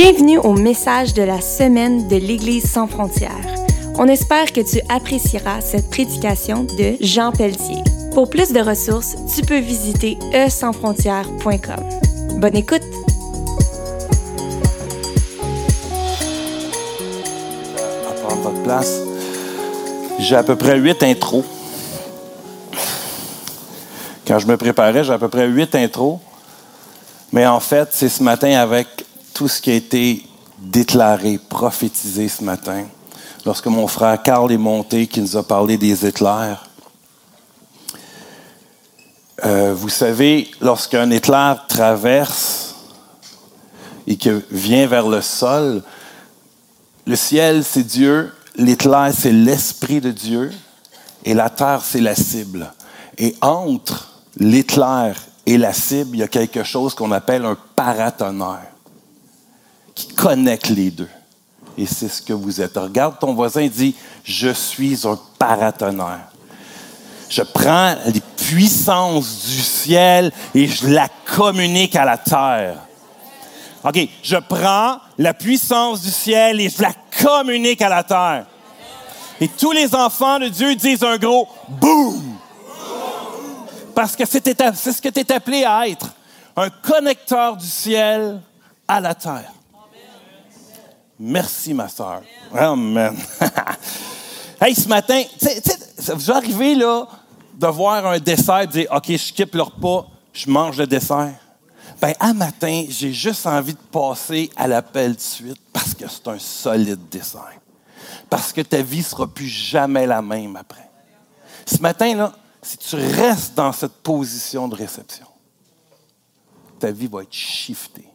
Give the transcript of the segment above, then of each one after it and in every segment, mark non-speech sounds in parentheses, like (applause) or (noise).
Bienvenue au message de la semaine de l'Église sans frontières. On espère que tu apprécieras cette prédication de Jean Pelletier. Pour plus de ressources, tu peux visiter e-sans-frontières.com. Bonne écoute! à votre place. J'ai à peu près huit intros. Quand je me préparais, j'ai à peu près huit intros. Mais en fait, c'est ce matin avec tout ce qui a été déclaré, prophétisé ce matin. Lorsque mon frère Carl est monté, qui nous a parlé des éclairs. Euh, vous savez, lorsqu'un éclair traverse et que vient vers le sol, le ciel, c'est Dieu, l'éclair, c'est l'Esprit de Dieu, et la terre, c'est la cible. Et entre l'éclair et la cible, il y a quelque chose qu'on appelle un paratonnerre, qui connecte les deux. Et c'est ce que vous êtes. Regarde ton voisin et dis, je suis un paratonnerre. Je prends les puissances du ciel et je la communique à la terre. OK, je prends la puissance du ciel et je la communique à la terre. Et tous les enfants de Dieu disent un gros boum. Parce que c'est c'est ce que tu es appelé à être. Un connecteur du ciel à la terre. Merci, ma soeur. Amen. (laughs) hey, ce matin, tu sais, vous arrivé, là, de voir un dessert de dire, OK, je skippe le repas, je mange le dessert. Ben, un matin, j'ai juste envie de passer à l'appel de suite parce que c'est un solide dessert. Parce que ta vie sera plus jamais la même après. Ce matin, là, si tu restes dans cette position de réception, ta vie va être shiftée.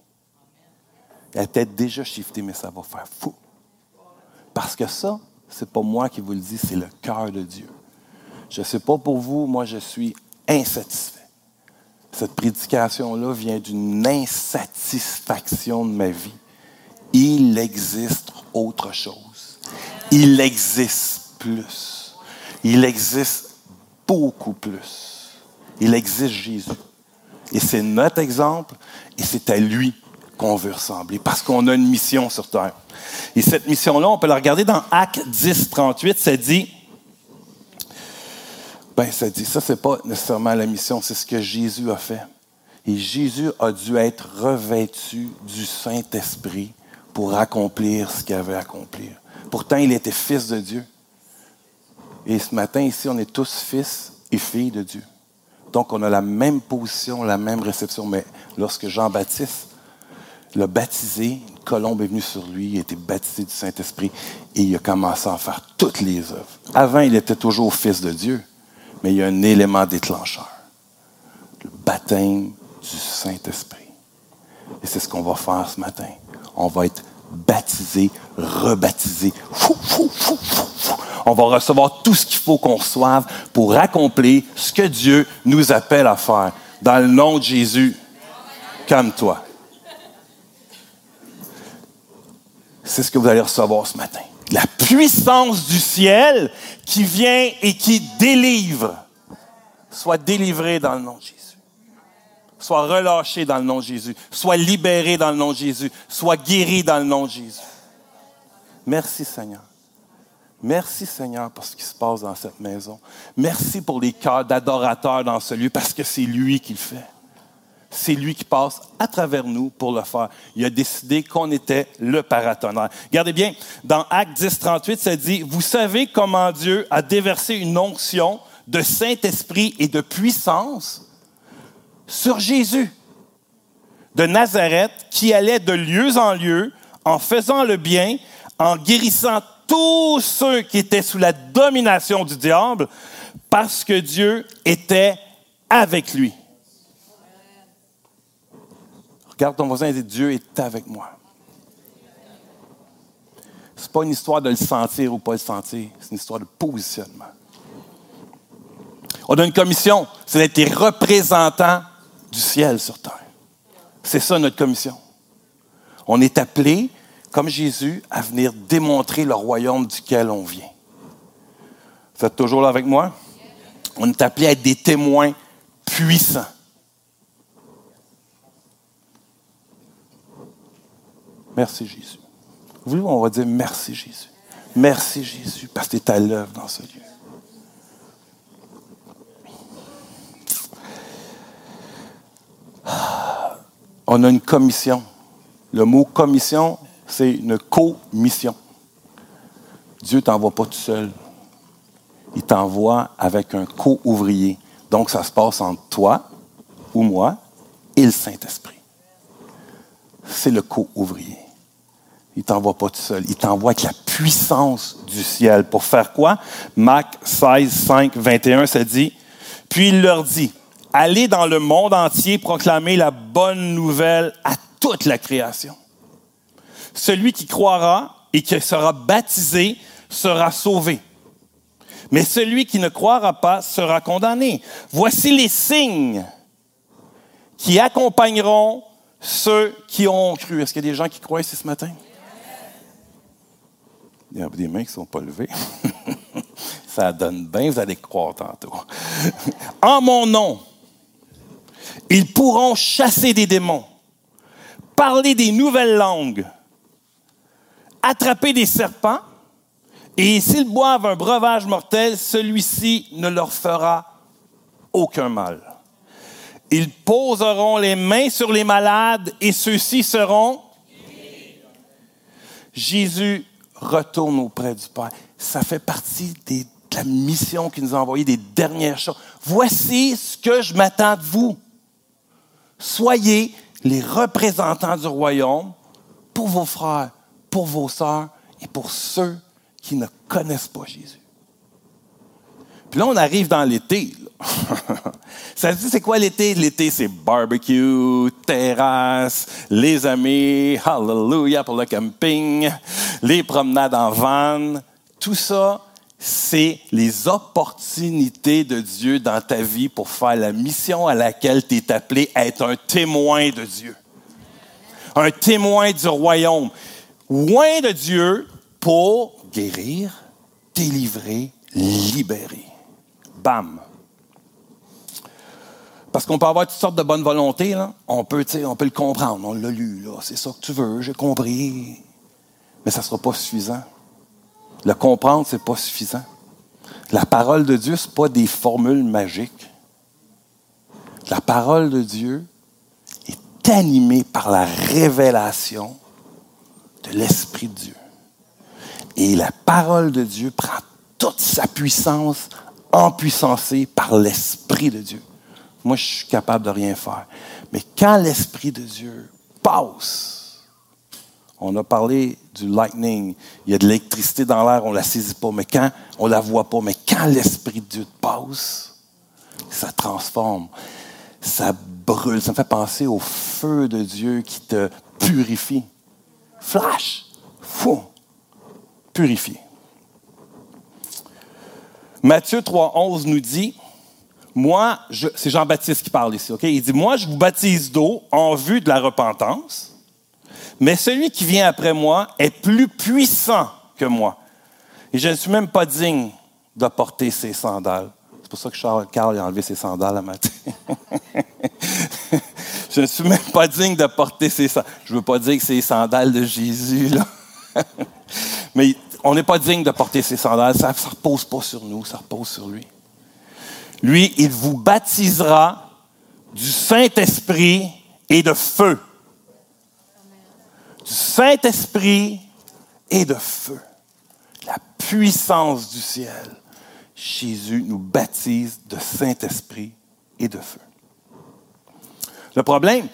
Elle peut-être déjà shiftée, mais ça va faire fou. Parce que ça, c'est pas moi qui vous le dis, c'est le cœur de Dieu. Je ne sais pas pour vous, moi je suis insatisfait. Cette prédication-là vient d'une insatisfaction de ma vie. Il existe autre chose. Il existe plus. Il existe beaucoup plus. Il existe Jésus. Et c'est notre exemple et c'est à lui qu'on veut ressembler parce qu'on a une mission sur terre. Et cette mission-là, on peut la regarder dans Acte 10, 38. Ça dit, ben, ça dit, ça, c'est pas nécessairement la mission, c'est ce que Jésus a fait. Et Jésus a dû être revêtu du Saint-Esprit pour accomplir ce qu'il avait à accomplir. Pourtant, il était fils de Dieu. Et ce matin, ici, on est tous fils et filles de Dieu. Donc, on a la même position, la même réception. Mais lorsque Jean-Baptiste l'a baptisé, une colombe est venue sur lui, il a été baptisé du Saint-Esprit et il a commencé à faire toutes les œuvres. Avant, il était toujours fils de Dieu, mais il y a un élément déclencheur. Le baptême du Saint-Esprit. Et c'est ce qu'on va faire ce matin. On va être baptisé, rebaptisé. On va recevoir tout ce qu'il faut qu'on reçoive pour accomplir ce que Dieu nous appelle à faire. Dans le nom de Jésus, comme toi. C'est ce que vous allez recevoir ce matin. La puissance du ciel qui vient et qui délivre. Soit délivré dans le nom de Jésus. Soit relâché dans le nom de Jésus. Soit libéré dans le nom de Jésus. Soit guéri dans le nom de Jésus. Merci Seigneur. Merci Seigneur pour ce qui se passe dans cette maison. Merci pour les cœurs d'adorateurs dans ce lieu parce que c'est lui qui le fait. C'est lui qui passe à travers nous pour le faire. Il a décidé qu'on était le paratonnerre. Regardez bien, dans Acte 10, 38, ça dit, vous savez comment Dieu a déversé une onction de Saint-Esprit et de puissance sur Jésus de Nazareth qui allait de lieu en lieu en faisant le bien, en guérissant tous ceux qui étaient sous la domination du diable parce que Dieu était avec lui. Regarde ton voisin et dis Dieu est avec moi. Ce n'est pas une histoire de le sentir ou pas le sentir, c'est une histoire de positionnement. On a une commission, c'est d'être les représentants du ciel sur terre. C'est ça notre commission. On est appelé, comme Jésus, à venir démontrer le royaume duquel on vient. Vous êtes toujours là avec moi? On est appelé à être des témoins puissants. Merci Jésus. Vous voulez, on va dire merci Jésus. Merci Jésus, parce que tu es à l'œuvre dans ce lieu. On a une commission. Le mot commission, c'est une co-mission. Dieu ne t'envoie pas tout seul. Il t'envoie avec un co-ouvrier. Donc, ça se passe entre toi ou moi et le Saint-Esprit. C'est le co-ouvrier. Il t'envoie pas tout seul. Il t'envoie avec la puissance du ciel. Pour faire quoi? Marc 16, 5, 21, ça dit, Puis il leur dit, Allez dans le monde entier proclamer la bonne nouvelle à toute la création. Celui qui croira et qui sera baptisé sera sauvé. Mais celui qui ne croira pas sera condamné. Voici les signes qui accompagneront ceux qui ont cru. Est-ce qu'il y a des gens qui croient ici ce matin? Il y a des mains qui ne sont pas levées. (laughs) Ça donne bien, vous allez croire tantôt. (laughs) en mon nom, ils pourront chasser des démons, parler des nouvelles langues, attraper des serpents, et s'ils boivent un breuvage mortel, celui-ci ne leur fera aucun mal. Ils poseront les mains sur les malades et ceux-ci seront. Jésus retourne auprès du Père. Ça fait partie de la mission qu'il nous a envoyée, des dernières choses. Voici ce que je m'attends de vous. Soyez les représentants du royaume pour vos frères, pour vos sœurs et pour ceux qui ne connaissent pas Jésus. Puis là, on arrive dans l'été. (laughs) Ça dit, c'est quoi l'été? L'été, c'est barbecue, terrasse, les amis, hallelujah pour le camping, les promenades en van. Tout ça, c'est les opportunités de Dieu dans ta vie pour faire la mission à laquelle tu es appelé à être un témoin de Dieu. Un témoin du royaume. Loin de Dieu pour guérir, délivrer, libérer. Bam. Parce qu'on peut avoir toutes sortes de bonnes volontés. On peut, on peut le comprendre. On l'a lu, là. C'est ça que tu veux, j'ai compris. Mais ça ne sera pas suffisant. Le comprendre, ce n'est pas suffisant. La parole de Dieu, ce n'est pas des formules magiques. La parole de Dieu est animée par la révélation de l'Esprit de Dieu. Et la parole de Dieu prend toute sa puissance empuissancée par l'Esprit de Dieu. Moi, je suis capable de rien faire. Mais quand l'Esprit de Dieu passe, on a parlé du lightning, il y a de l'électricité dans l'air, on ne la saisit pas, mais quand on ne la voit pas, mais quand l'Esprit de Dieu passe, ça transforme, ça brûle, ça me fait penser au feu de Dieu qui te purifie. Flash! Fou! Purifié. Matthieu 3,11 nous dit Moi, c'est Jean-Baptiste qui parle ici, OK? Il dit Moi, je vous baptise d'eau en vue de la repentance, mais celui qui vient après moi est plus puissant que moi. Et je ne suis même pas digne de porter ses sandales. C'est pour ça que Charles Carl a enlevé ses sandales à matin. (laughs) je ne suis même pas digne de porter ses sandales. Je ne veux pas dire que c'est les sandales de Jésus, là. (laughs) Mais on n'est pas digne de porter ses sandales. Ça ne repose pas sur nous, ça repose sur lui. Lui, il vous baptisera du Saint-Esprit et de feu. Du Saint-Esprit et de feu. La puissance du ciel. Jésus nous baptise de Saint-Esprit et de feu. Le problème,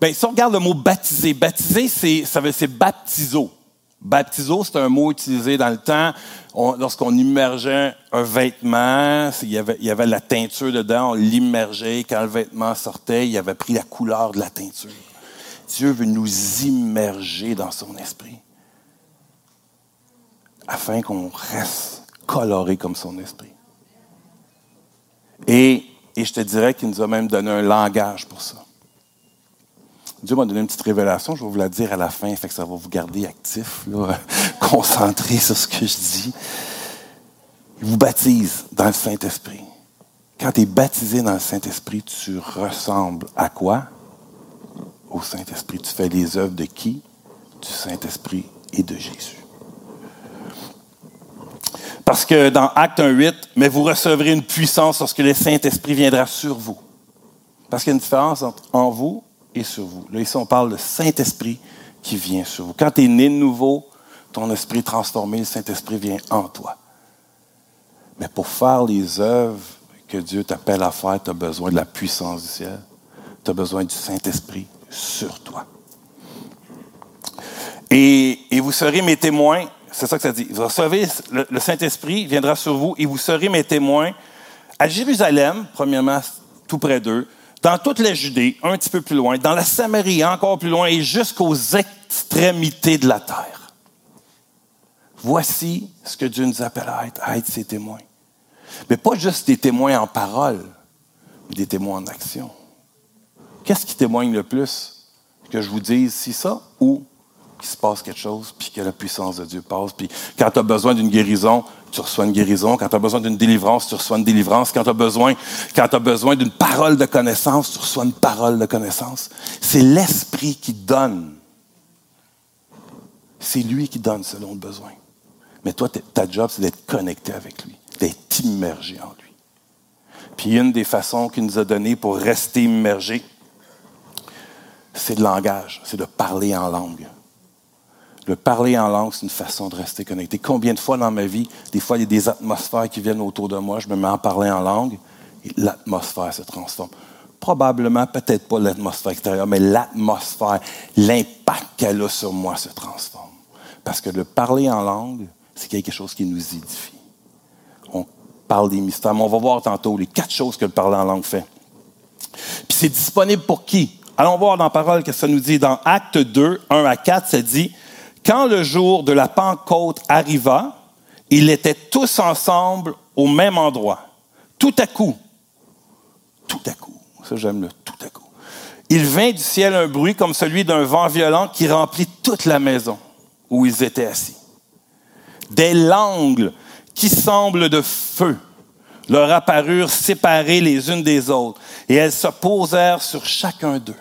ben, si on regarde le mot baptiser, baptiser, c'est baptiso. Baptiso, c'est un mot utilisé dans le temps lorsqu'on immergeait un vêtement, il y, avait, la teinture dedans, on l'immergeait, quand le vêtement sortait, il avait pris la couleur de la teinture. Dieu veut nous immerger dans son esprit afin qu'on reste coloré comme son esprit. Et je te dirais qu'il nous a même donné un langage pour ça. Dieu m'a donné une petite révélation, je vais vous la dire à la fin, fait que ça va vous garder actif, (laughs) concentré sur ce que je dis. Il vous baptise dans le Saint-Esprit. Quand tu es baptisé dans le Saint-Esprit, tu ressembles à quoi? Au Saint-Esprit. Tu fais les œuvres de qui? du Saint-Esprit et de Jésus. Parce que dans Acte 1.8, mais vous recevrez une puissance lorsque le Saint-Esprit viendra sur vous. Parce qu'il y a une différence entre en vous et sur vous. Là, ici, on parle de Saint-Esprit qui vient sur vous. Quand tu es né de nouveau, ton esprit transformé, le Saint-Esprit vient en toi. Mais pour faire les œuvres que Dieu t'appelle à faire, tu as besoin de la puissance du ciel. Tu as besoin du Saint-Esprit sur toi. Et, vous serez mes témoins, c'est ça que ça dit. Vous recevez, le, le Saint-Esprit viendra sur vous et vous serez mes témoins à Jérusalem, premièrement, tout près d'eux, dans toute la Judée, un petit peu plus loin, dans la Samarie, encore plus loin, et jusqu'aux extrémités de la terre. Voici ce que Dieu nous appelle à être, à être ses témoins. Mais pas juste des témoins en parole, mais des témoins en action. Qu'est-ce qui témoigne le plus? Que je vous dise si ça ou qu'il se passe quelque chose, puis que la puissance de Dieu passe. Puis quand tu as besoin d'une guérison, tu reçois une guérison. Quand tu as besoin d'une délivrance, tu reçois une délivrance. Quand tu as besoin, besoin d'une parole de connaissance, tu reçois une parole de connaissance. C'est l'Esprit qui donne. C'est lui qui donne selon le besoin. Mais toi, ta job, c'est d'être connecté avec lui, d'être immergé en lui. Puis une des façons qu'il nous a donné pour rester immergé, c'est le langage, c'est de parler en langue. Le parler en langue, c'est une façon de rester connecté. Combien de fois dans ma vie, des fois, il y a des atmosphères qui viennent autour de moi, je me mets à parler en langue et l'atmosphère se transforme. Probablement, peut-être pas l'atmosphère extérieure, mais l'atmosphère, l'impact qu'elle a sur moi se transforme. Parce que le parler en langue, c'est quelque chose qui nous édifie. On parle des mystères, mais on va voir tantôt les quatre choses que le parler en langue fait. Puis c'est disponible pour qui? Allons voir dans la parole que ça nous dit. Dans Acte 2, 1 à 4, ça dit quand le jour de la Pentecôte arriva, ils étaient tous ensemble au même endroit. Tout à coup, tout à coup, ça j'aime le tout à coup, il vint du ciel un bruit comme celui d'un vent violent qui remplit toute la maison où ils étaient assis. Des langues qui semblent de feu leur apparurent séparées les unes des autres, et elles se posèrent sur chacun d'eux.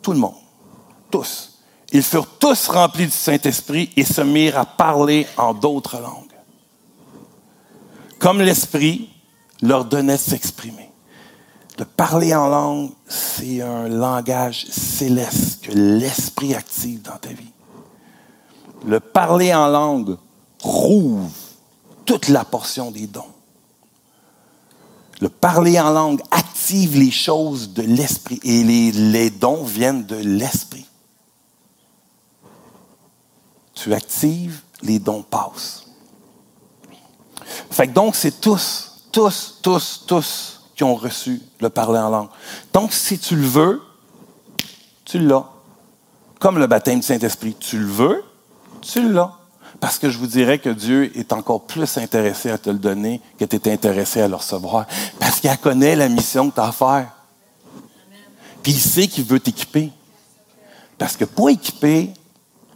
Tout le monde, tous. Ils furent tous remplis du Saint-Esprit et se mirent à parler en d'autres langues. Comme l'Esprit leur donnait de s'exprimer. De parler en langue, c'est un langage céleste que l'Esprit active dans ta vie. Le parler en langue rouvre toute la portion des dons. Le parler en langue active les choses de l'Esprit et les dons viennent de l'Esprit tu actives, les dons passent. Fait donc, c'est tous, tous, tous, tous qui ont reçu le parler en langue. Donc, si tu le veux, tu l'as. Comme le baptême du Saint-Esprit. Tu le veux, tu l'as. Parce que je vous dirais que Dieu est encore plus intéressé à te le donner que tu es intéressé à le recevoir. Parce qu'il connaît la mission que tu as à faire. Puis il sait qu'il veut t'équiper. Parce que pour équiper,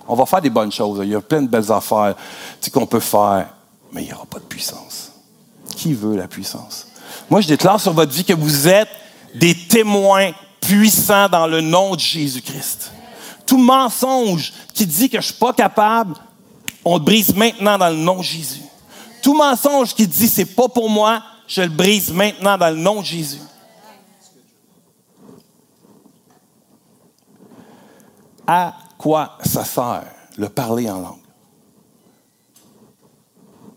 on va faire des bonnes choses. Il y a plein de belles affaires qu'on peut faire, mais il n'y aura pas de puissance. Qui veut la puissance? Moi, je déclare sur votre vie que vous êtes des témoins puissants dans le nom de Jésus-Christ. Tout mensonge qui dit que je ne suis pas capable, on le brise maintenant dans le nom de Jésus. Tout mensonge qui dit c'est pas pour moi, je le brise maintenant dans le nom de Jésus. À quoi ça sert, le parler en langue?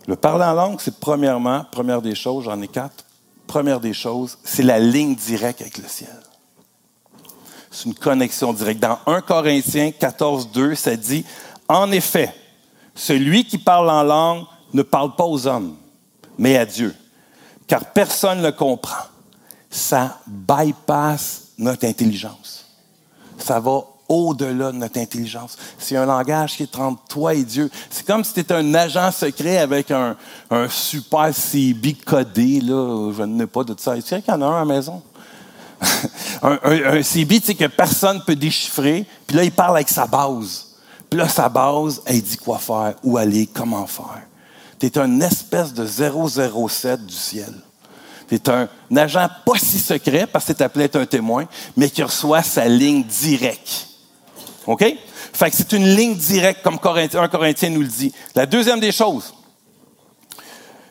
Le parler en langue, c'est premièrement, première des choses, j'en ai quatre. Première des choses, c'est la ligne directe avec le ciel. C'est une connexion directe. Dans 1 Corinthiens 14, 2, ça dit En effet, celui qui parle en langue ne parle pas aux hommes, mais à Dieu, car personne ne le comprend. Ça bypass notre intelligence. Ça va au-delà de notre intelligence. C'est un langage qui est entre toi et Dieu. C'est comme si tu étais un agent secret avec un, super CB codé. Là. Je ne sais pas de ça. Tu sais qu'il y en a un à la maison? (laughs) un, un, CB que personne ne peut déchiffrer. Puis là, il parle avec sa base. Puis là, sa base, elle dit quoi faire, où aller, comment faire. Tu es une espèce de 007 du ciel. Tu es un, agent pas si secret, parce que tu appelé un témoin, mais qui reçoit sa ligne directe OK? Fait que c'est une ligne directe, comme un Corinthien nous le dit. La deuxième des choses,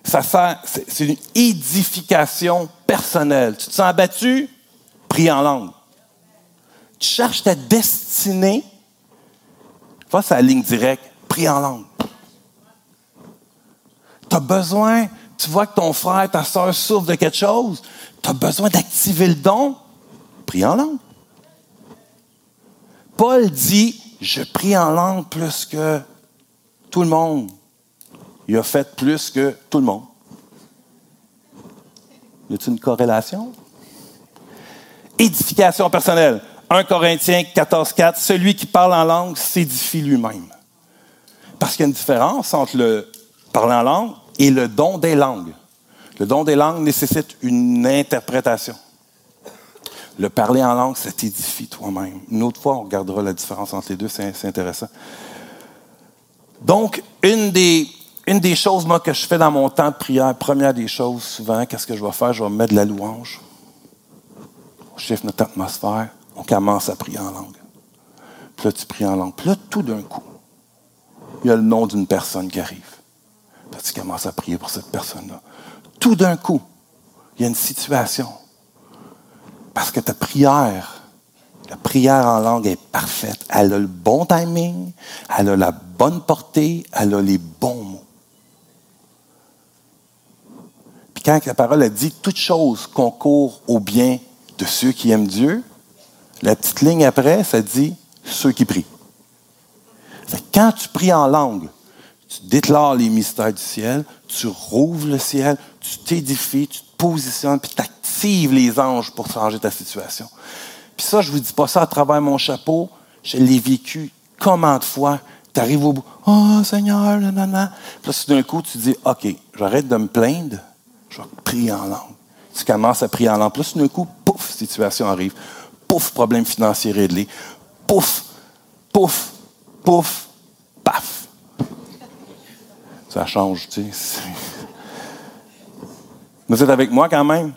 ça c'est une édification personnelle. Tu te sens abattu? Prie en langue. Tu cherches ta destinée? Face à la ligne directe, prie en langue. Tu as besoin, tu vois que ton frère, ta soeur souffre de quelque chose, tu as besoin d'activer le don, prie en langue. Paul dit, je prie en langue plus que tout le monde. Il a fait plus que tout le monde. Y a-t-il une corrélation? Édification personnelle. 1 Corinthiens 14, 4. Celui qui parle en langue s'édifie lui-même. Parce qu'il y a une différence entre le parler en langue et le don des langues. Le don des langues nécessite une interprétation. Le parler en langue, ça t'édifie toi-même. Une autre fois, on regardera la différence entre les deux, c'est intéressant. Donc, une des, choses, que je fais dans mon temps de prière, première des choses, souvent, qu'est-ce que je vais faire? Je vais mettre de la louange. On chiffre notre atmosphère. On commence à prier en langue. Puis là, tu pries en langue. Puis là, tout d'un coup, il y a le nom d'une personne qui arrive. Puis tu commences à prier pour cette personne-là. Tout d'un coup, il y a une situation parce que ta prière, la prière en langue est parfaite. Elle a le bon timing, elle a la bonne portée, elle a les bons mots. Puis quand la parole a dit toute chose concourt au bien de ceux qui aiment Dieu, la petite ligne après, ça dit ceux qui prient. quand tu pries en langue, tu déclares les mystères du ciel, tu rouvres le ciel, tu t'édifies, tu positionnes, puis tu les anges pour changer ta situation. Puis ça, je vous dis pas ça à travers mon chapeau. Je l'ai vécu comment de fois? Tu arrives au bout, oh Seigneur, nanana. Puis là, d'un coup, tu dis, OK, j'arrête de me plaindre, je vais prier en langue. Tu commences à prier en langue. Puis là, d'un coup, pouf, situation arrive. Pouf, problème financier réglé. Pouf, pouf, pouf, paf. Ça change, tu sais. Vous êtes avec moi quand même?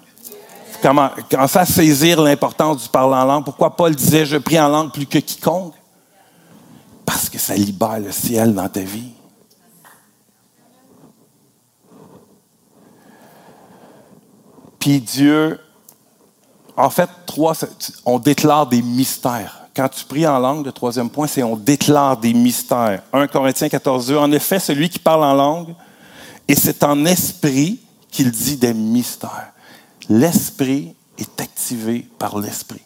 commencer à saisir l'importance du parler en langue? Pourquoi Paul disait Je prie en langue plus que quiconque? Parce que ça libère le ciel dans ta vie. Puis Dieu, en fait, trois, on déclare des mystères. Quand tu pries en langue, le troisième point, c'est on déclare des mystères. 1 Corinthiens 14, 2. En effet, celui qui parle en langue, et c'est en esprit qu'il dit des mystères l'esprit est activé par l'esprit.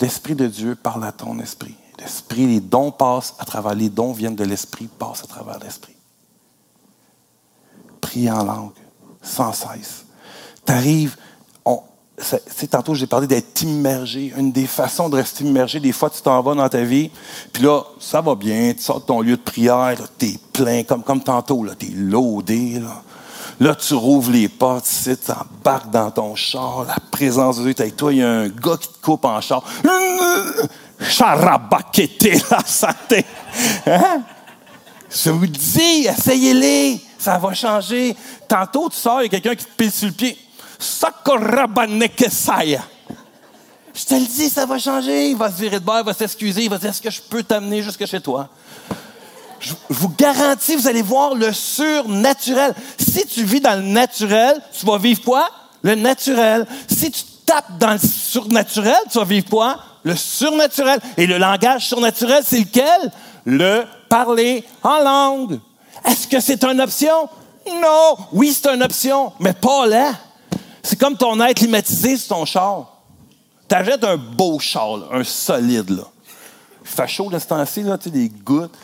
L'esprit de Dieu parle à ton esprit. L'esprit, les dons passent à travers, les dons viennent de l'esprit, passent à travers l'esprit. Prie en langue, sans cesse. T'arrives, c'est tantôt j'ai parlé d'être immergé. Une des façons de rester immergé, des fois tu t'en vas dans ta vie, puis là, ça va bien, tu sors de ton lieu de prière, tu es plein, comme, tantôt, tu es loadé. Là. Là, tu rouvres les portes, tu embarques dans ton char, la présence de Dieu est avec toi, il y a un gars qui te coupe en char. Charabakété (laughs) la santé. Hein? Je vous dis, essayez-les, ça va changer. Tantôt, tu sors, il y a quelqu'un qui te pile sur le pied. Sakorabanekesaya. Je te le dis, ça va changer. Il va se virer de bord, il va s'excuser, il va dire Est-ce que je peux t'amener jusque chez toi? Je vous garantis, vous allez voir le surnaturel. Si tu vis dans le naturel, tu vas vivre quoi? Le naturel. Si tu tapes dans le surnaturel, tu vas vivre quoi? Le surnaturel. Et le langage surnaturel, c'est lequel? Le parler en langue. Est-ce que c'est une option? Non. Oui, c'est une option, mais pas là. C'est comme ton air climatisé sur ton char. T'achètes un beau char, un solide, là. Il fait chaud de ce temps-ci, là, tu sais, des gouttes.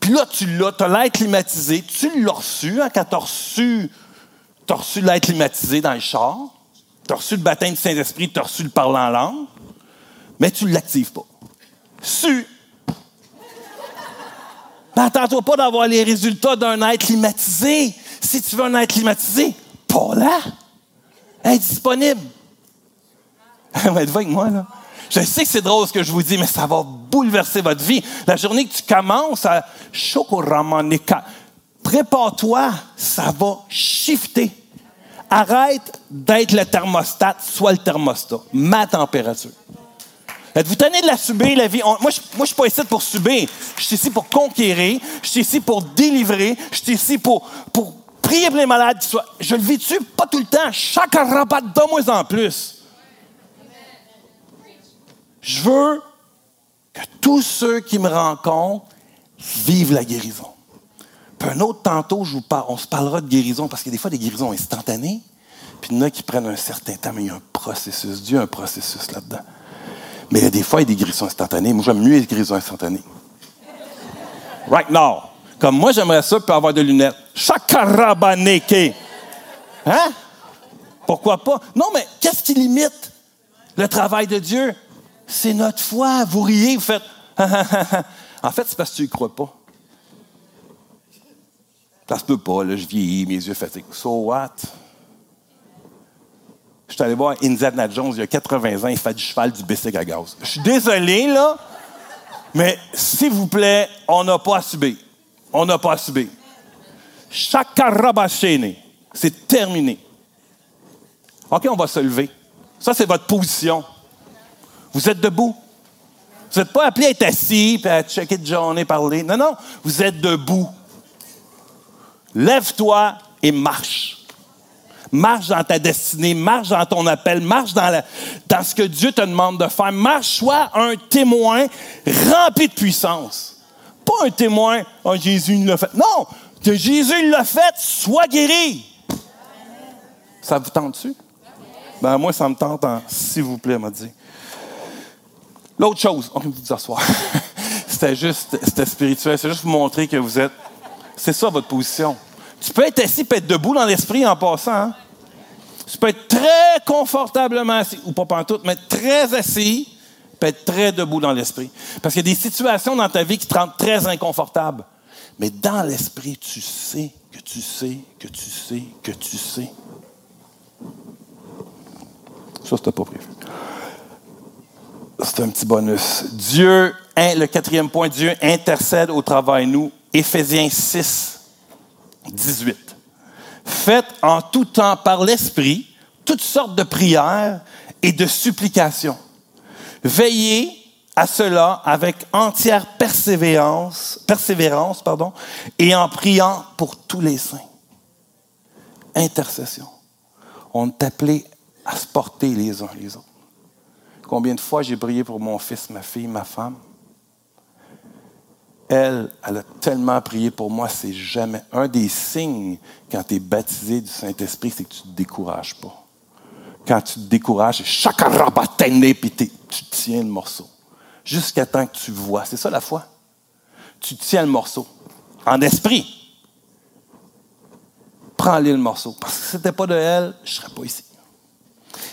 Puis là, tu l'as, tu as l'air climatisé. Tu l'as reçu, hein, quand tu as reçu, as reçu l'air climatisé dans le char. Tu as reçu le baptême du Saint-Esprit, tu as reçu le parler en langue. Mais tu ne l'actives pas. Su. N'attends-toi pas d'avoir les résultats d'un être climatisé. Si tu veux un être climatisé, pas là. Être disponible. Êtes-vous avec moi, là? Je sais que c'est drôle ce que je vous dis, mais ça va bouleverser votre vie. La journée que tu commences à prépare-toi, ça va shifter. Arrête d'être le thermostat, sois le thermostat. Ma température. Êtes-vous tanné de la subir, la vie? moi, je ne suis pas ici pour subir. Je suis ici pour conquérir. Je suis ici pour délivrer. Je suis ici pour, pour prier pour les malades. Je le vis-tu? Pas tout le temps. Chaque rabat, donne-moi en plus. Je veux que tous ceux qui me rencontrent vivent la guérison. Puis un autre tantôt, on se parlera de guérison parce a des fois des guérisons instantanées, puis il y en a qui prennent un certain temps, mais il y a un processus. Dieu a un processus là-dedans. Mais des fois, il y a des guérisons instantanées. Moi, j'aime mieux les guérisons instantanées. Right now. Comme moi, j'aimerais ça, puis avoir des lunettes. Chakarabaneke. Hein? Pourquoi pas? Non, mais qu'est-ce qui limite le travail de Dieu? C'est notre foi. Vous riez, vous faites. (laughs) en fait, c'est parce que tu ne crois pas. Ça se peut pas, là, je vieillis, mes yeux fatigués. So what? Je suis allé voir Indiana Jones il y a 80 ans, il fait du cheval du bicycle à gaz. Je suis désolé, là, mais s'il vous plaît, on n'a pas à subir. On n'a pas à subir. Chakarabachene, c'est terminé. OK, on va se lever. Ça, c'est votre position. Vous êtes debout. Vous n'êtes pas appelé à être assis et à checker de journée, parler. Non, non, vous êtes debout. Lève-toi et marche. Marche dans ta destinée, marche dans ton appel, marche dans, dans ce que Dieu te demande de faire. Marche, sois un témoin rempli de puissance. Pas un témoin, oh, Jésus l'a fait. Non, que Jésus l'a fait, sois guéri. Ça vous tente-tu? Ben, moi, ça me tente, s'il vous plaît, m'a dit. L'autre chose, on peut vous asseoir. (laughs) c'était juste, c'était spirituel. C'est juste vous montrer que vous êtes. C'est ça votre position. Tu peux être assis et être debout dans l'esprit en passant. Hein? Tu peux être très confortablement assis, ou pas pantoute, mais très assis, et être très debout dans l'esprit. Parce qu'il y a des situations dans ta vie qui te rendent très inconfortable. Mais dans l'esprit, tu sais que tu sais que tu sais que tu sais. Ça, c'était pas prévu. C'est un petit bonus. Dieu, le quatrième point, Dieu intercède au travail nous. Éphésiens 6, 18. Faites en tout temps par l'Esprit toutes sortes de prières et de supplications. Veillez à cela avec entière persévérance, persévérance pardon, et en priant pour tous les saints. Intercession. On est appelé à se porter les uns les autres. Combien de fois j'ai prié pour mon fils, ma fille, ma femme? Elle, elle a tellement prié pour moi, c'est jamais. Un des signes quand tu es baptisé du Saint-Esprit, c'est que tu ne te décourages pas. Quand tu te décourages, chaque puis tu tiens le morceau. Jusqu'à temps que tu vois. C'est ça la foi? Tu tiens le morceau. En esprit. Prends-le le morceau. Parce que si ce n'était pas de elle, je ne serais pas ici.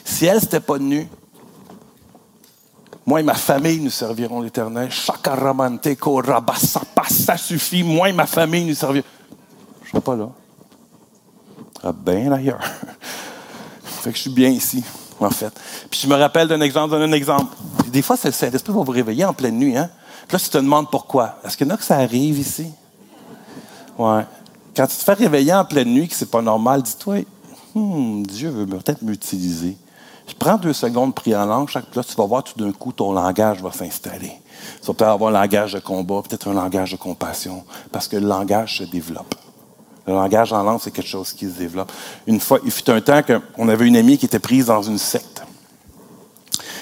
Si elle, n'était pas nue, moi et ma famille, nous servirons l'Éternel. Chakaramante ça suffit. Moi et ma famille, nous servirons. Je ne serai pas là. Serai bien ailleurs. (laughs) fait que je suis bien ici, en fait. Puis je me rappelle d'un exemple, d'un exemple. des fois, c'est le Saint-Esprit va vous réveiller en pleine nuit. Hein? Puis là, tu te demandes pourquoi. Est-ce qu'il y en a que ça arrive ici? Ouais. Quand tu te fais réveiller en pleine nuit, que c'est pas normal, dis-toi, hmm, Dieu veut peut-être m'utiliser. Prends deux secondes, prie en langue, chaque place, tu vas voir tout d'un coup, ton langage va s'installer. Tu vas peut-être avoir un langage de combat, peut-être un langage de compassion, parce que le langage se développe. Le langage en langue, c'est quelque chose qui se développe. Une fois, il fut un temps qu'on avait une amie qui était prise dans une secte.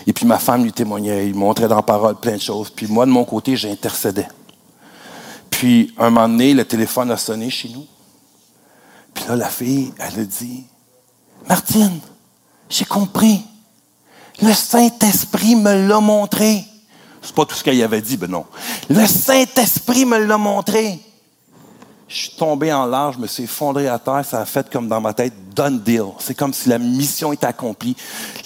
Et puis ma femme lui témoignait, il montrait dans la parole plein de choses. Puis moi, de mon côté, j'intercédais. Puis un moment donné, le téléphone a sonné chez nous. Puis là, la fille, elle a dit Martine, j'ai compris. Le Saint-Esprit me l'a montré. C'est pas tout ce qu'elle avait dit, ben non. Le Saint-Esprit me l'a montré. Je suis tombé en large, je me suis effondré à terre, ça a fait comme dans ma tête, done deal. C'est comme si la mission était accomplie.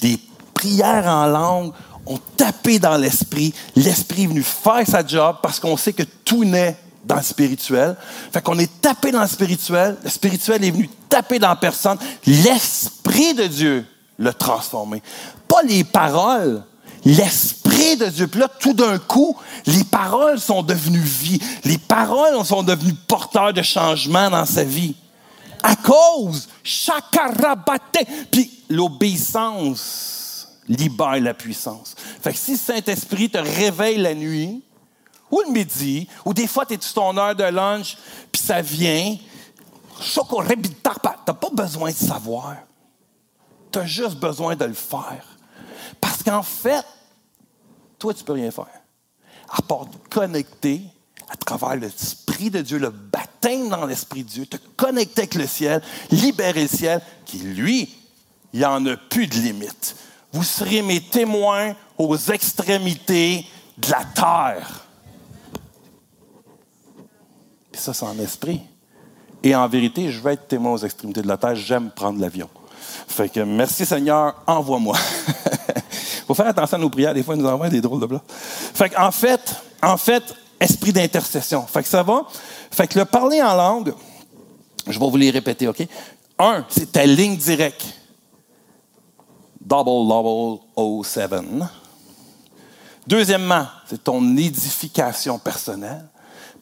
Les prières en langue ont tapé dans l'esprit. L'esprit est venu faire sa job parce qu'on sait que tout naît dans le spirituel. Fait qu'on est tapé dans le spirituel. Le spirituel est venu taper dans la personne. L'esprit de Dieu le transformer. Pas les paroles, l'Esprit de Dieu. Puis là, tout d'un coup, les paroles sont devenues vie. Les paroles sont devenues porteurs de changement dans sa vie. À cause, chakarabaté. Puis l'obéissance libère la puissance. Fait que si le Saint-Esprit te réveille la nuit, ou le midi, ou des fois, tu es ton heure de lunch, puis ça vient, tu n'as pas besoin de savoir. Tu as juste besoin de le faire. Parce qu'en fait, toi, tu ne peux rien faire. À part te connecter à travers l'Esprit de Dieu, le baptême dans l'Esprit de Dieu, te connecter avec le ciel, libérer le ciel, qui, lui, il n'y en a plus de limite. Vous serez mes témoins aux extrémités de la terre. Puis ça, c'est en esprit. Et en vérité, je vais être témoin aux extrémités de la terre. J'aime prendre l'avion. Fait que merci Seigneur, envoie-moi. (laughs) faut faire attention à nos prières. Des fois, ils nous envoient des drôles de blancs. Fait en fait, en fait, esprit d'intercession. Fait que ça va. Fait que le parler en langue, je vais vous les répéter, OK? Un, c'est ta ligne directe. Double, double, oh, seven. Deuxièmement, c'est ton édification personnelle.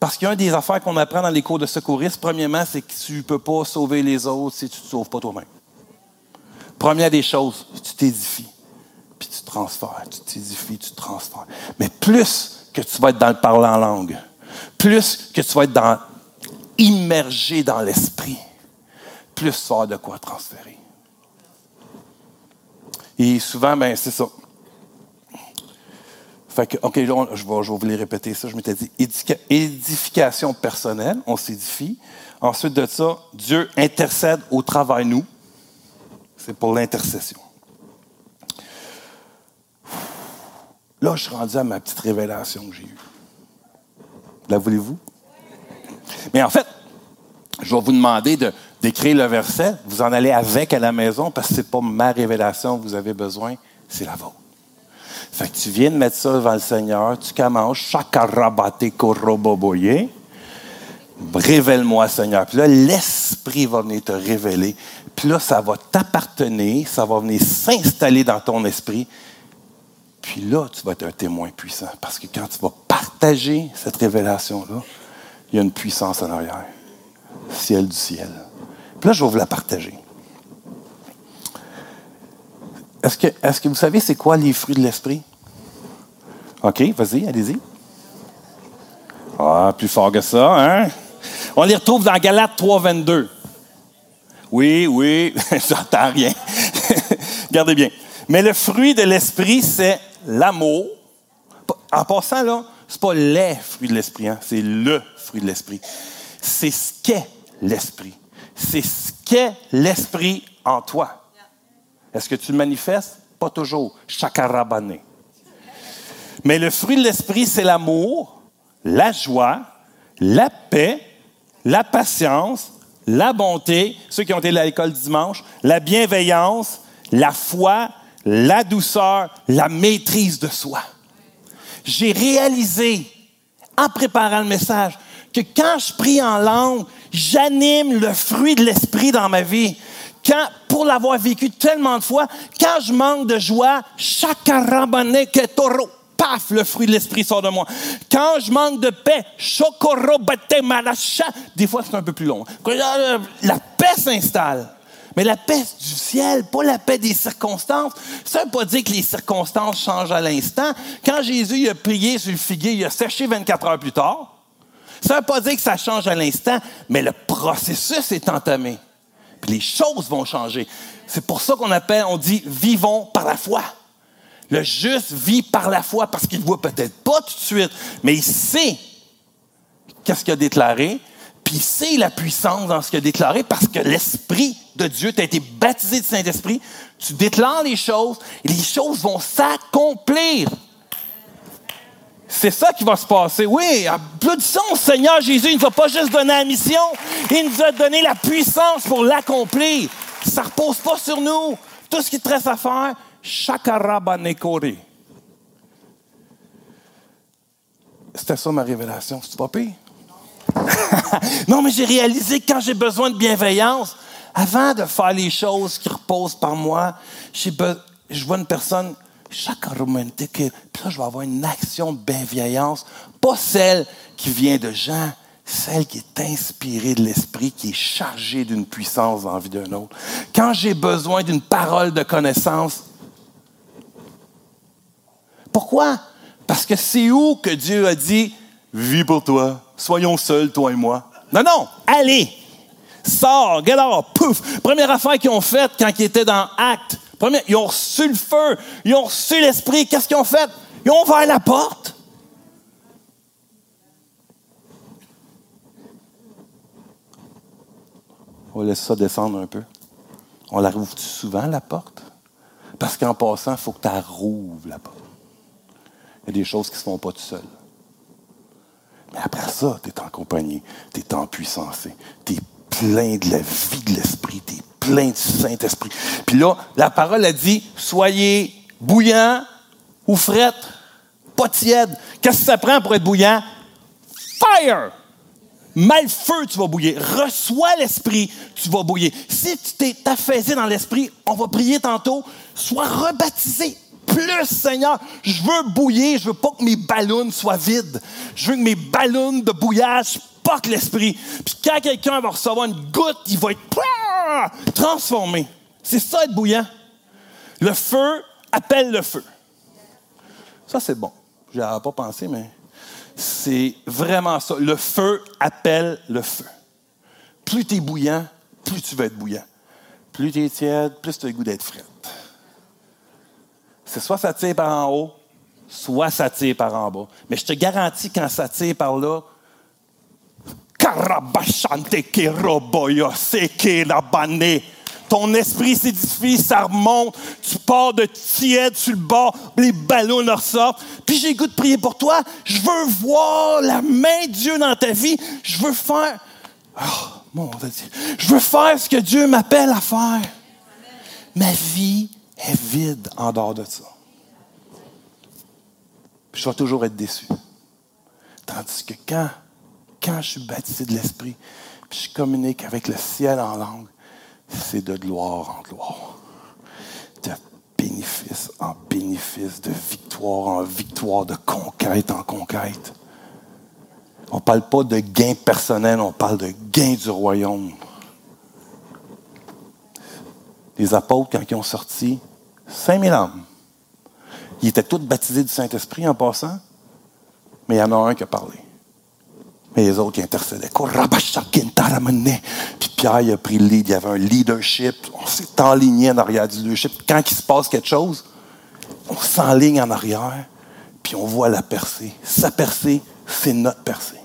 Parce qu'il y a une des affaires qu'on apprend dans les cours de secourisme, premièrement, c'est que tu ne peux pas sauver les autres si tu ne te sauves pas toi-même. Première des choses, tu t'édifies, puis tu transfères, tu t'édifies, tu transfères. Mais plus que tu vas être dans le parler en langue, plus que tu vas être dans, immergé dans l'esprit, plus tu vas de quoi transférer. Et souvent, ben, c'est ça. Fait que, OK, je, vais, je vais vous les répéter ça. Je m'étais dit édification personnelle, on s'édifie. Ensuite de ça, Dieu intercède au travail nous. C'est pour l'intercession. Là, je suis rendu à ma petite révélation que j'ai eue. La voulez-vous? Mais en fait, je vais vous demander de, d'écrire le verset. Vous en allez avec à la maison parce que ce n'est pas ma révélation que vous avez besoin, c'est la vôtre. Fait que tu viens de mettre ça devant le Seigneur, tu commences, chakarabate koroboboye. Révèle-moi, Seigneur. Puis là, l'Esprit va venir te révéler. Puis là, ça va t'appartenir, ça va venir s'installer dans ton esprit. Puis là, tu vas être un témoin puissant. Parce que quand tu vas partager cette révélation-là, il y a une puissance en arrière. Ciel du ciel. Puis là, je vais vous la partager. Est-ce que, vous savez c'est quoi les fruits de l'esprit? OK, vas-y, allez-y. Ah, plus fort que ça, hein? On les retrouve dans Galates 3, 22. Oui, oui, (laughs) j'entends rien. (laughs) Regardez bien. Mais le fruit de l'esprit, c'est l'amour. En passant, là, c'est pas les fruits de l'esprit, hein? c'est le fruit de l'esprit. C'est ce qu'est l'esprit. C'est ce qu'est l'esprit en toi. Est-ce que tu le manifestes? Pas toujours. Chakarabané. Mais le fruit de l'esprit, c'est l'amour, la joie, la paix, la patience, la bonté, ceux qui ont été à l'école dimanche, la bienveillance, la foi, la douceur, la maîtrise de soi. J'ai réalisé, en préparant le message, que quand je prie en langue, j'anime le fruit de l'esprit dans ma vie. Quand, pour l'avoir vécu tellement de fois, quand je manque de joie, chakarabane toro, paf, le fruit de l'esprit sort de moi. Quand je manque de paix, chokoro malacha, des fois c'est un peu plus long. La paix s'installe. Mais la paix du ciel, pas la paix des circonstances. Ça ne veut pas dire que les circonstances changent à l'instant. Quand Jésus a prié sur le figuier, il a séché 24 heures plus tard. Ça ne veut pas dire que ça change à l'instant, mais le processus est entamé. Puis les choses vont changer. C'est pour ça qu'on appelle, on dit vivons par la foi. Le juste vit par la foi parce qu'il ne voit peut-être pas tout de suite, mais il sait qu'est-ce qu'il a déclaré, puis il sait la puissance dans ce qu'il a déclaré parce que l'Esprit de Dieu, t'a été baptisé de Saint-Esprit, tu déclares les choses et les choses vont s'accomplir. C'est ça qui va se passer. Oui, applaudissons Seigneur Jésus. Il ne nous a pas juste donné la mission, il nous a donné la puissance pour l'accomplir. Ça ne repose pas sur nous. Tout ce qui te reste à faire, shakarabanekore. C'était ça ma révélation. C'est pas pire? (laughs) non, mais j'ai réalisé que quand j'ai besoin de bienveillance, avant de faire les choses qui reposent par moi, je vois une personne chaque romantique, puis là, je vais avoir une action de bienveillance, pas celle qui vient de gens, celle qui est inspirée de l'esprit, qui est chargée d'une puissance dans la vie d'un autre. Quand j'ai besoin d'une parole de connaissance, Pourquoi? Parce que c'est où que Dieu a dit, vis pour toi, soyons seuls, toi et moi. Non, non, allez, sors, get pouf. Première affaire qu'ils ont faite quand ils étaient dans Acte, ils ont reçu le feu, ils ont reçu l'Esprit. Qu'est-ce qu'ils ont fait? Ils ont ouvert la porte. On laisse ça descendre un peu. On la rouvre souvent, la porte? Parce qu'en passant, il faut que tu rouvres la porte. Il y a des choses qui ne se font pas tout seul. Mais après ça, tu es en compagnie, tu es en puissance, tu es plein de la vie de l'Esprit, tu es plein du Saint-Esprit. Puis là, la parole a dit, soyez bouillant ou frette, pas tiède. Qu'est-ce que ça prend pour être bouillant? Fire! Mal feu, tu vas bouillir. Reçois l'esprit, tu vas bouillir. Si tu t'es affaissé dans l'esprit, on va prier tantôt, sois rebaptisé. Plus, Seigneur, je veux bouillir, je veux pas que mes ballons soient vides. Je veux que mes ballons de bouillage portent l'esprit. Puis quand quelqu'un va recevoir une goutte, il va être transformé. C'est ça être bouillant. Le feu appelle le feu. Ça, c'est bon. Je avais pas pensé, mais c'est vraiment ça. Le feu appelle le feu. Plus tu es bouillant, plus tu vas être bouillant. Plus tu es tiède, plus tu as le goût d'être frette. C'est soit ça tire par en haut, soit ça tire par en bas. Mais je te garantis, quand ça tire par là, ton esprit s'édifie, ça remonte, tu pars de tiède sur le bord, les ballons leur sortent. Puis j'ai goût de prier pour toi. Je veux voir la main de Dieu dans ta vie. Je veux faire. Oh, mon Dieu. Je veux faire ce que Dieu m'appelle à faire. Ma vie est vide en dehors de ça. Puis je vais toujours être déçu. Tandis que quand, quand je suis baptisé de l'Esprit, puis je communique avec le ciel en langue, c'est de gloire en gloire, de bénéfice en bénéfice, de victoire en victoire, de conquête en conquête. On ne parle pas de gain personnel, on parle de gain du royaume. Les apôtres, quand ils ont sorti 5000 âmes, ils étaient tous baptisés du Saint-Esprit en passant, mais il y en a un qui a parlé. Mais les autres qui intercédaient. Puis Pierre a pris le lead. Il y avait un leadership. On s'est enligné en arrière du leadership. Quand il se passe quelque chose, on s'enligne en arrière, puis on voit la percée. Sa percée, c'est notre percée.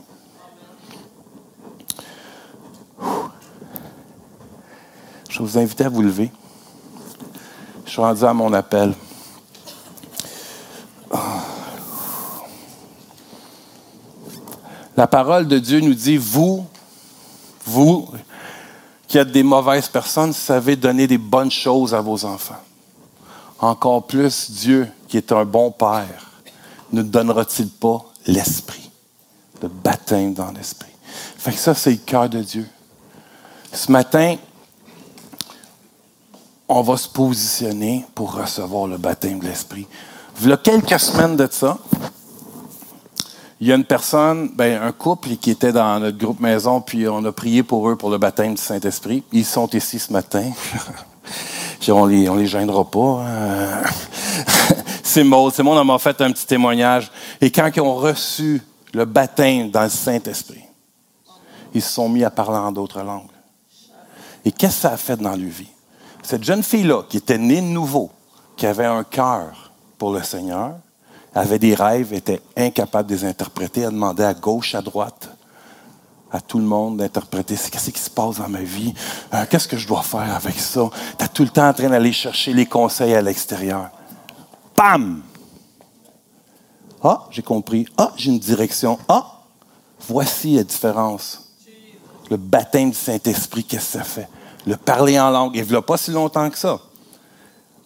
Je vous inviter à vous lever. Je suis rendu à mon appel. La parole de Dieu nous dit, vous, vous qui êtes des mauvaises personnes, savez donner des bonnes choses à vos enfants. Encore plus, Dieu, qui est un bon Père, ne donnera-t-il pas l'Esprit, le baptême dans l'Esprit? Fait que ça, c'est le cœur de Dieu. Ce matin, on va se positionner pour recevoir le baptême de l'Esprit. Il y a quelques semaines de ça, il y a une personne, ben, un couple qui était dans notre groupe maison, puis on a prié pour eux pour le baptême du Saint-Esprit. Ils sont ici ce matin. (laughs) on les, on les gênera pas. C'est Maud. C'est m'a fait un petit témoignage. Et quand ils ont reçu le baptême dans le Saint-Esprit, ils se sont mis à parler en d'autres langues. Et qu'est-ce que ça a fait dans leur vie? Cette jeune fille-là, qui était née de nouveau, qui avait un cœur pour le Seigneur, avait des rêves, était incapable de les interpréter. Elle demandait à gauche, à droite, à tout le monde d'interpréter qu'est-ce qui se passe dans ma vie, euh, qu'est-ce que je dois faire avec ça? Tu es tout le temps en train d'aller chercher les conseils à l'extérieur. Pam! Ah, j'ai compris. Ah, j'ai une direction. Ah, voici la différence. Le baptême du Saint-Esprit, qu'est-ce que ça fait? Le parler en langue. Il ne pas si longtemps que ça.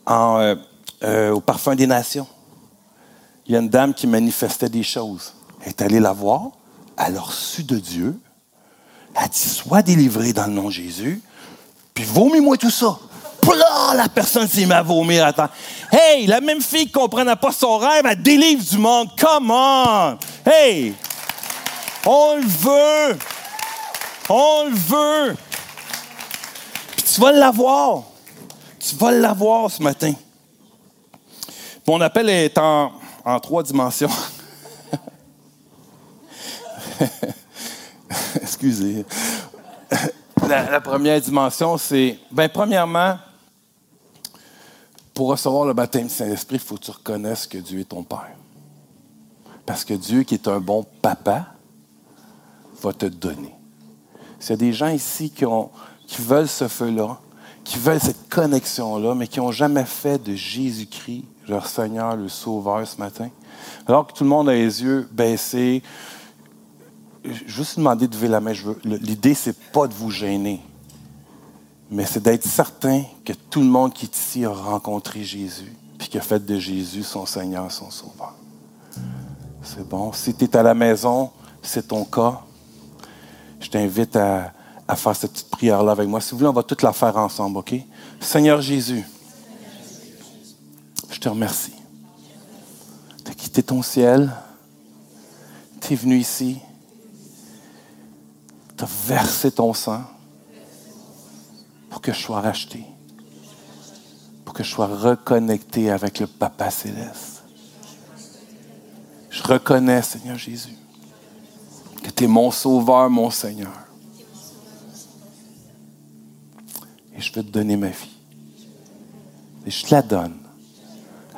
Euh, euh, au parfum des nations il y a une dame qui manifestait des choses. Elle est allée la voir, elle a reçu de Dieu, elle a dit Sois délivré dans le nom de Jésus, puis vomis-moi tout ça. Là, la personne s'est mise à vomir. Hey, la même fille qui ne comprenait pas son rêve, elle délivre du monde. Come on! Hey! On le veut! On le veut! Tu vas l'avoir. Tu vas l'avoir ce matin. Mon appel est en, en trois dimensions. (laughs) Excusez. La, première dimension, c'est, ben, premièrement, pour recevoir le baptême du Saint-Esprit, il faut que tu reconnaisses que Dieu est ton Père. Parce que Dieu, qui est un bon papa, va te donner. S'il y a des gens ici qui, ont, qui veulent ce feu-là, qui veulent cette connexion-là, mais qui n'ont jamais fait de Jésus-Christ, leur Seigneur, le Sauveur ce matin, alors que tout le monde a les yeux baissés, juste demander de lever la main. L'idée, ce n'est pas de vous gêner, mais c'est d'être certain que tout le monde qui est ici a rencontré Jésus, puis qui a fait de Jésus son Seigneur, son Sauveur. C'est bon? Si tu es à la maison, c'est ton cas, je t'invite à, à, faire cette petite prière-là avec moi. Si vous voulez, on va toute la faire ensemble, OK? Seigneur Jésus, je te remercie. Tu as quitté ton ciel, tu es venu ici, tu as versé ton sang pour que je sois racheté, pour que je sois reconnecté avec le Papa céleste. Je reconnais, Seigneur Jésus, que tu es mon sauveur, mon Seigneur. Je veux te donner ma vie. Et je te la donne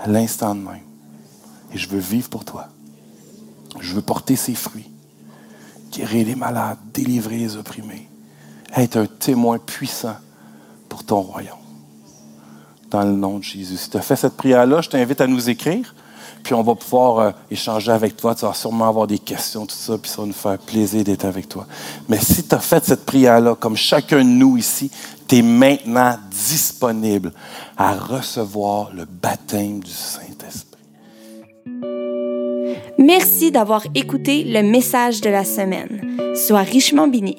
à l'instant de même. Et je veux vivre pour toi. Je veux porter ses fruits guérir les malades, délivrer les opprimés, être un témoin puissant pour ton royaume. Dans le nom de Jésus. Si tu as fait cette prière-là, je t'invite à nous écrire, puis on va pouvoir euh, échanger avec toi. Tu vas sûrement avoir des questions, tout ça, puis ça va nous faire plaisir d'être avec toi. Mais si tu as fait cette prière-là, comme chacun de nous ici, tu es maintenant disponible à recevoir le baptême du Saint-Esprit. Merci d'avoir écouté le message de la semaine. Sois richement béni.